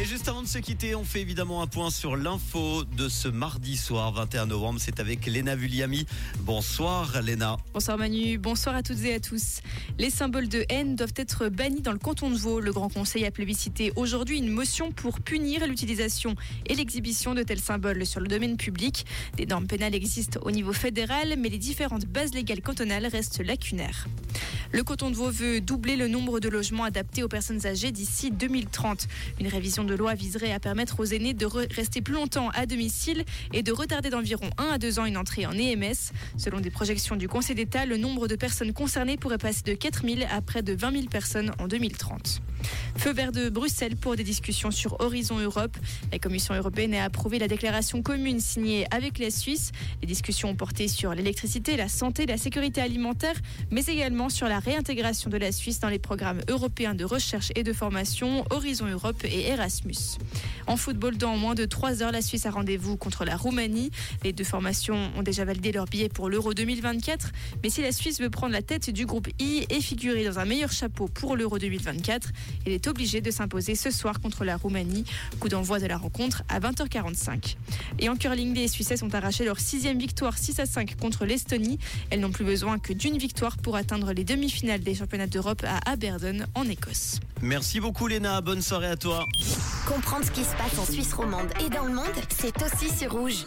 Et juste avant de se quitter, on fait évidemment un point sur l'info de ce mardi soir 21 novembre. C'est avec Léna Vulliami. Bonsoir Léna. Bonsoir Manu, bonsoir à toutes et à tous. Les symboles de haine doivent être bannis dans le canton de Vaud. Le Grand Conseil a plébiscité aujourd'hui une motion pour punir l'utilisation et l'exhibition de tels symboles sur le domaine public. Des normes pénales existent au niveau fédéral, mais les différentes bases légales cantonales restent lacunaires. Le canton de Vaud veut doubler le nombre de logements adaptés aux personnes âgées d'ici 2030. Une révision de loi viserait à permettre aux aînés de rester plus longtemps à domicile et de retarder d'environ 1 à 2 ans une entrée en EMS. Selon des projections du Conseil d'État, le nombre de personnes concernées pourrait passer de 4 000 à près de 20 000 personnes en 2030. Feu vert de Bruxelles pour des discussions sur Horizon Europe. La Commission européenne a approuvé la déclaration commune signée avec la Suisse. Les discussions ont porté sur l'électricité, la santé, la sécurité alimentaire, mais également sur la réintégration de la Suisse dans les programmes européens de recherche et de formation Horizon Europe et Erasmus. En football, dans moins de 3 heures, la Suisse a rendez-vous contre la Roumanie. Les deux formations ont déjà validé leur billet pour l'Euro 2024. Mais si la Suisse veut prendre la tête du groupe I et figurer dans un meilleur chapeau pour l'Euro 2024, elle est obligée de s'imposer ce soir contre la Roumanie. Coup d'envoi de la rencontre à 20h45. Et en curling, les Suisses ont arraché leur sixième victoire 6 à 5 contre l'Estonie. Elles n'ont plus besoin que d'une victoire pour atteindre les demi-finales des championnats d'Europe à Aberdeen en Écosse. Merci beaucoup Léna, bonne soirée à toi. Comprendre ce qui se passe en Suisse romande et dans le monde, c'est aussi sur rouge.